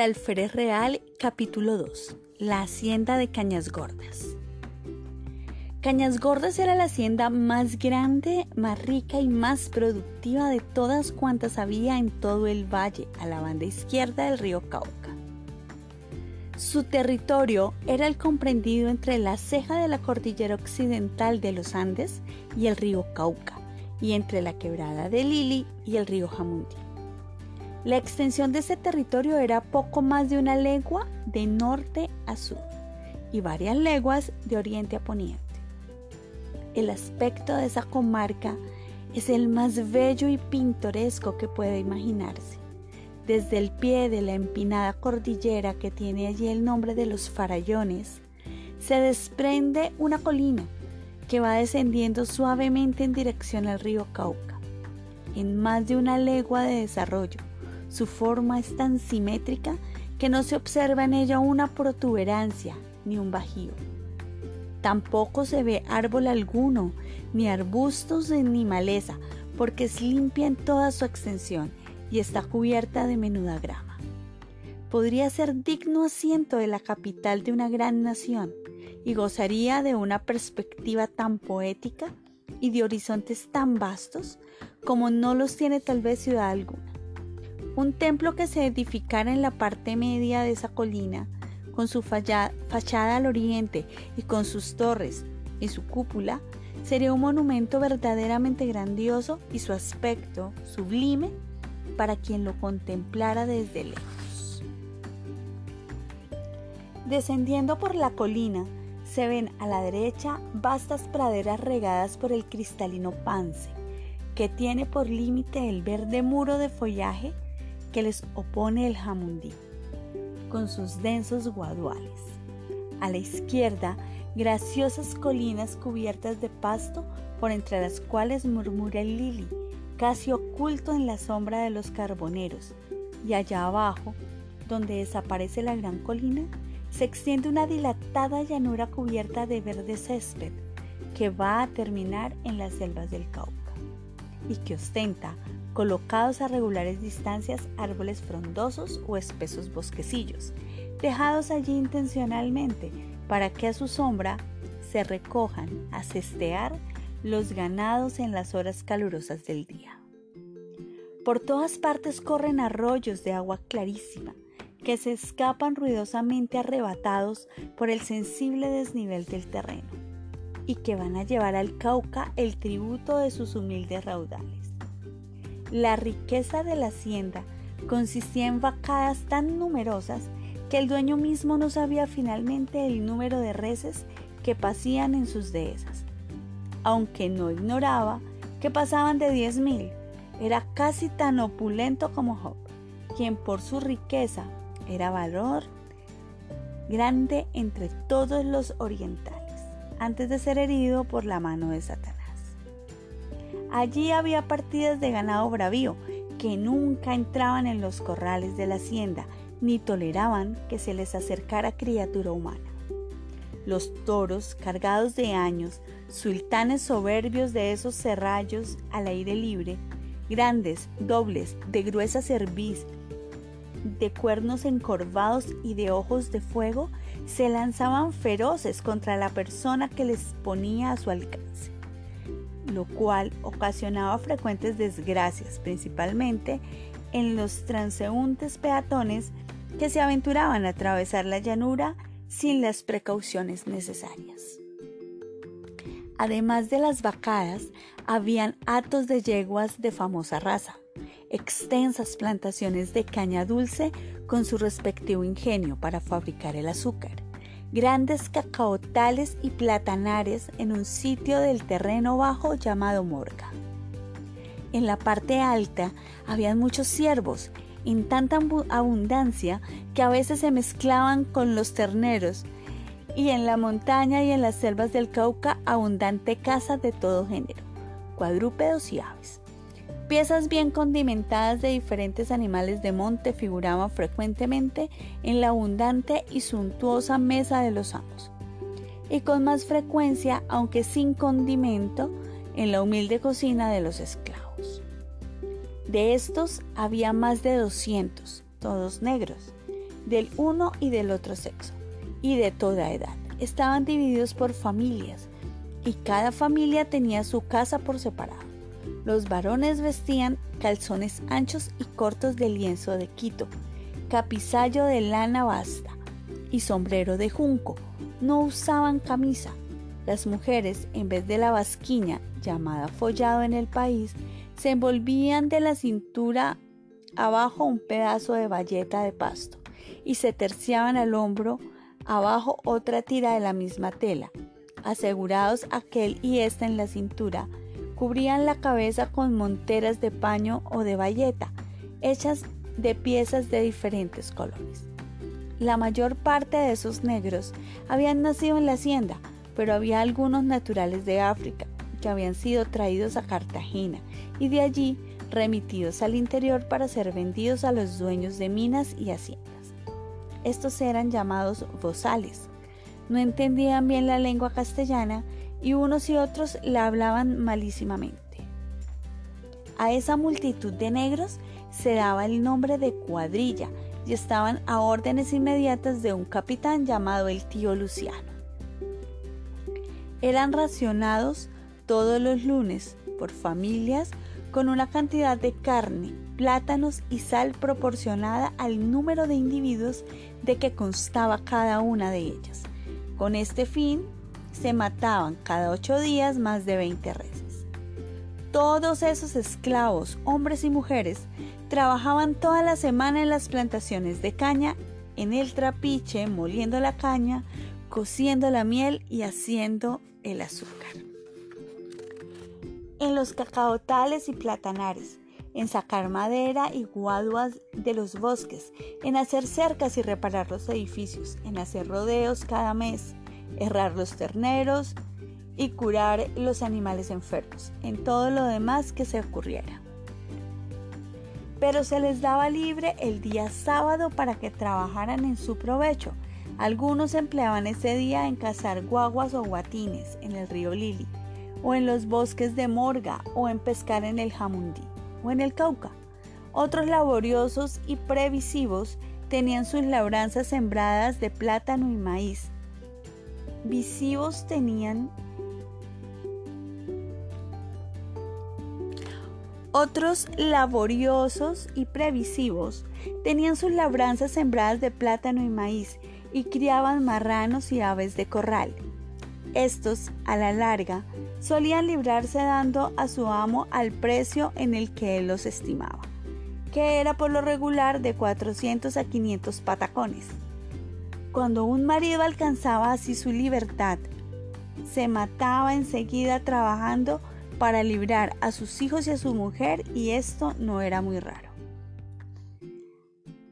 El Alférez Real, capítulo 2. La hacienda de Cañas Gordas. Cañas Gordas era la hacienda más grande, más rica y más productiva de todas cuantas había en todo el valle, a la banda izquierda del río Cauca. Su territorio era el comprendido entre la ceja de la cordillera occidental de los Andes y el río Cauca, y entre la quebrada de Lili y el río Jamundí. La extensión de ese territorio era poco más de una legua de norte a sur y varias leguas de oriente a poniente. El aspecto de esa comarca es el más bello y pintoresco que puede imaginarse. Desde el pie de la empinada cordillera que tiene allí el nombre de los farallones, se desprende una colina que va descendiendo suavemente en dirección al río Cauca, en más de una legua de desarrollo su forma es tan simétrica que no se observa en ella una protuberancia ni un bajío. Tampoco se ve árbol alguno, ni arbustos ni maleza, porque es limpia en toda su extensión y está cubierta de menuda grama. Podría ser digno asiento de la capital de una gran nación y gozaría de una perspectiva tan poética y de horizontes tan vastos como no los tiene tal vez ciudad alguna. Un templo que se edificara en la parte media de esa colina, con su fachada al oriente y con sus torres y su cúpula, sería un monumento verdaderamente grandioso y su aspecto sublime para quien lo contemplara desde lejos. Descendiendo por la colina, se ven a la derecha vastas praderas regadas por el cristalino Pance, que tiene por límite el verde muro de follaje que les opone el Jamundí, con sus densos guaduales. A la izquierda, graciosas colinas cubiertas de pasto por entre las cuales murmura el lili, casi oculto en la sombra de los carboneros, y allá abajo, donde desaparece la gran colina, se extiende una dilatada llanura cubierta de verde césped que va a terminar en las selvas del Cauca y que ostenta colocados a regulares distancias árboles frondosos o espesos bosquecillos, dejados allí intencionalmente para que a su sombra se recojan a cestear los ganados en las horas calurosas del día. Por todas partes corren arroyos de agua clarísima que se escapan ruidosamente arrebatados por el sensible desnivel del terreno y que van a llevar al Cauca el tributo de sus humildes raudales. La riqueza de la hacienda consistía en vacadas tan numerosas que el dueño mismo no sabía finalmente el número de reses que pasían en sus dehesas, aunque no ignoraba que pasaban de diez mil. Era casi tan opulento como Job, quien por su riqueza era valor grande entre todos los orientales, antes de ser herido por la mano de Satanás. Allí había partidas de ganado bravío que nunca entraban en los corrales de la hacienda ni toleraban que se les acercara criatura humana. Los toros, cargados de años, sultanes soberbios de esos serrallos al aire libre, grandes, dobles, de gruesa cerviz, de cuernos encorvados y de ojos de fuego, se lanzaban feroces contra la persona que les ponía a su alcance lo cual ocasionaba frecuentes desgracias, principalmente en los transeúntes peatones que se aventuraban a atravesar la llanura sin las precauciones necesarias. Además de las vacadas, habían hatos de yeguas de famosa raza, extensas plantaciones de caña dulce con su respectivo ingenio para fabricar el azúcar, grandes cacaotales y platanares en un sitio del terreno bajo llamado Morga. En la parte alta habían muchos ciervos, en tanta abundancia que a veces se mezclaban con los terneros, y en la montaña y en las selvas del Cauca abundante caza de todo género, cuadrúpedos y aves. Piezas bien condimentadas de diferentes animales de monte figuraban frecuentemente en la abundante y suntuosa mesa de los amos, y con más frecuencia, aunque sin condimento, en la humilde cocina de los esclavos. De estos había más de 200, todos negros, del uno y del otro sexo, y de toda edad. Estaban divididos por familias, y cada familia tenía su casa por separado. Los varones vestían calzones anchos y cortos de lienzo de Quito, capizayo de lana basta y sombrero de junco. No usaban camisa. Las mujeres, en vez de la basquiña, llamada follado en el país, se envolvían de la cintura abajo un pedazo de bayeta de pasto y se terciaban al hombro abajo otra tira de la misma tela. Asegurados aquel y esta en la cintura, cubrían la cabeza con monteras de paño o de bayeta, hechas de piezas de diferentes colores. La mayor parte de esos negros habían nacido en la hacienda, pero había algunos naturales de África que habían sido traídos a Cartagena y de allí remitidos al interior para ser vendidos a los dueños de minas y haciendas. Estos eran llamados bozales. No entendían bien la lengua castellana y unos y otros la hablaban malísimamente. A esa multitud de negros se daba el nombre de cuadrilla y estaban a órdenes inmediatas de un capitán llamado el tío Luciano. Eran racionados todos los lunes por familias con una cantidad de carne, plátanos y sal proporcionada al número de individuos de que constaba cada una de ellas. Con este fin, se mataban cada ocho días más de 20 reses. Todos esos esclavos, hombres y mujeres, trabajaban toda la semana en las plantaciones de caña, en el trapiche, moliendo la caña, cociendo la miel y haciendo el azúcar. En los cacaotales y platanares, en sacar madera y guaduas de los bosques, en hacer cercas y reparar los edificios, en hacer rodeos cada mes, errar los terneros y curar los animales enfermos, en todo lo demás que se ocurriera. Pero se les daba libre el día sábado para que trabajaran en su provecho. Algunos empleaban ese día en cazar guaguas o guatines en el río Lili, o en los bosques de Morga, o en pescar en el Jamundí, o en el Cauca. Otros laboriosos y previsivos tenían sus labranzas sembradas de plátano y maíz, visivos tenían Otros laboriosos y previsivos tenían sus labranzas sembradas de plátano y maíz y criaban marranos y aves de corral. Estos, a la larga, solían librarse dando a su amo al precio en el que él los estimaba, que era por lo regular de 400 a 500 patacones. Cuando un marido alcanzaba así su libertad, se mataba enseguida trabajando para librar a sus hijos y a su mujer y esto no era muy raro.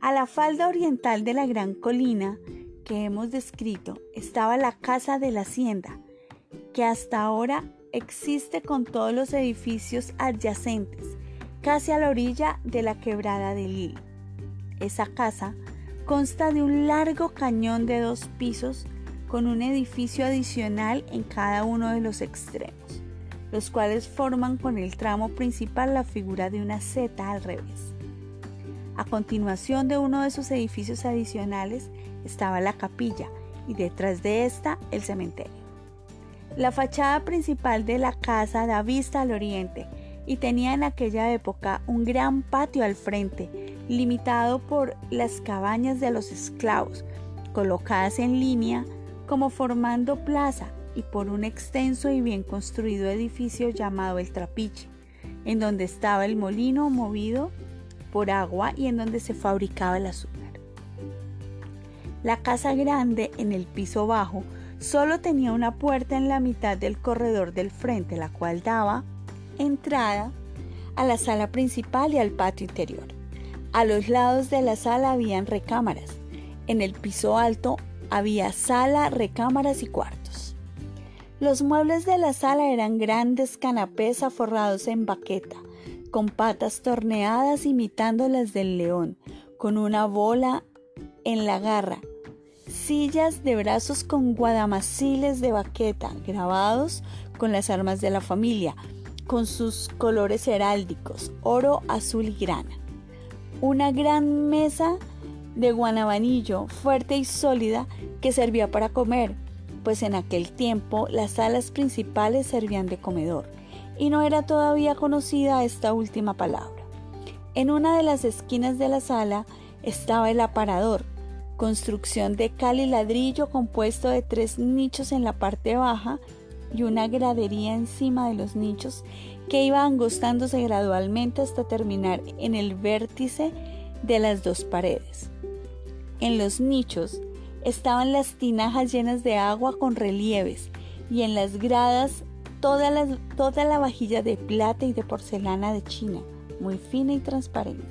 A la falda oriental de la gran colina que hemos descrito estaba la casa de la hacienda, que hasta ahora existe con todos los edificios adyacentes, casi a la orilla de la quebrada de Lille. Esa casa Consta de un largo cañón de dos pisos con un edificio adicional en cada uno de los extremos, los cuales forman con el tramo principal la figura de una Z al revés. A continuación de uno de esos edificios adicionales estaba la capilla y detrás de esta el cementerio. La fachada principal de la casa da vista al oriente y tenía en aquella época un gran patio al frente, limitado por las cabañas de los esclavos, colocadas en línea como formando plaza y por un extenso y bien construido edificio llamado el Trapiche, en donde estaba el molino movido por agua y en donde se fabricaba el azúcar. La casa grande en el piso bajo solo tenía una puerta en la mitad del corredor del frente, la cual daba entrada a la sala principal y al patio interior. A los lados de la sala habían recámaras. En el piso alto había sala, recámaras y cuartos. Los muebles de la sala eran grandes canapés aforrados en baqueta, con patas torneadas imitando las del león, con una bola en la garra, sillas de brazos con guadamaciles de baqueta grabados con las armas de la familia, con sus colores heráldicos, oro, azul y grana. Una gran mesa de guanabanillo fuerte y sólida que servía para comer, pues en aquel tiempo las salas principales servían de comedor y no era todavía conocida esta última palabra. En una de las esquinas de la sala estaba el aparador, construcción de cal y ladrillo compuesto de tres nichos en la parte baja y una gradería encima de los nichos que iba angostándose gradualmente hasta terminar en el vértice de las dos paredes. En los nichos estaban las tinajas llenas de agua con relieves y en las gradas toda la, toda la vajilla de plata y de porcelana de China, muy fina y transparente.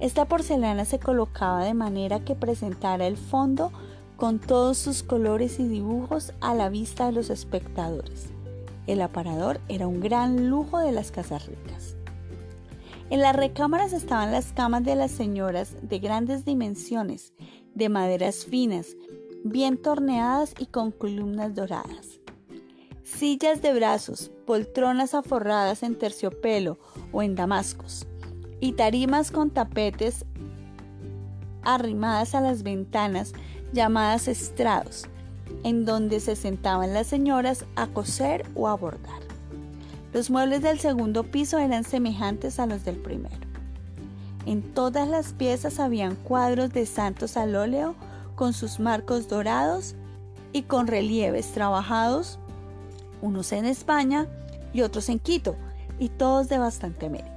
Esta porcelana se colocaba de manera que presentara el fondo con todos sus colores y dibujos a la vista de los espectadores. El aparador era un gran lujo de las casas ricas. En las recámaras estaban las camas de las señoras de grandes dimensiones, de maderas finas, bien torneadas y con columnas doradas. Sillas de brazos, poltronas aforradas en terciopelo o en damascos, y tarimas con tapetes arrimadas a las ventanas llamadas estrados, en donde se sentaban las señoras a coser o a bordar. Los muebles del segundo piso eran semejantes a los del primero. En todas las piezas habían cuadros de santos al óleo con sus marcos dorados y con relieves trabajados, unos en España y otros en Quito, y todos de bastante mérito.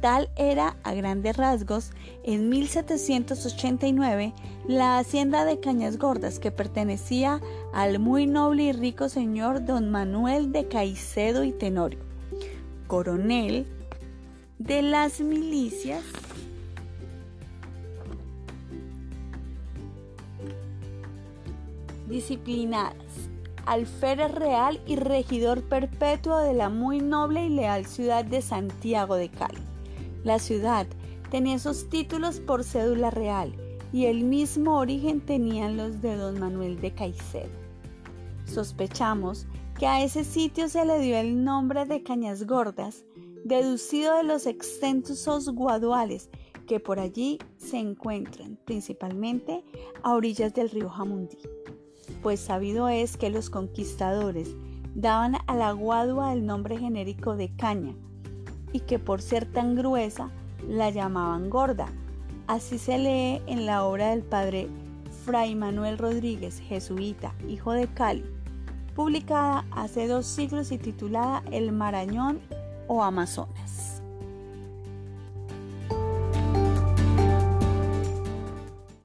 Tal era, a grandes rasgos, en 1789 la hacienda de Cañas Gordas que pertenecía al muy noble y rico señor don Manuel de Caicedo y Tenorio, coronel de las milicias disciplinadas, alférez real y regidor perpetuo de la muy noble y leal ciudad de Santiago de Cali. La ciudad tenía esos títulos por cédula real y el mismo origen tenían los de don Manuel de Caicedo. Sospechamos que a ese sitio se le dio el nombre de Cañas Gordas, deducido de los extensos guaduales que por allí se encuentran, principalmente a orillas del río Jamundí. Pues sabido es que los conquistadores daban a la guadua el nombre genérico de caña, y que por ser tan gruesa la llamaban gorda. Así se lee en la obra del padre Fray Manuel Rodríguez, jesuita, hijo de Cali, publicada hace dos siglos y titulada El Marañón o Amazonas.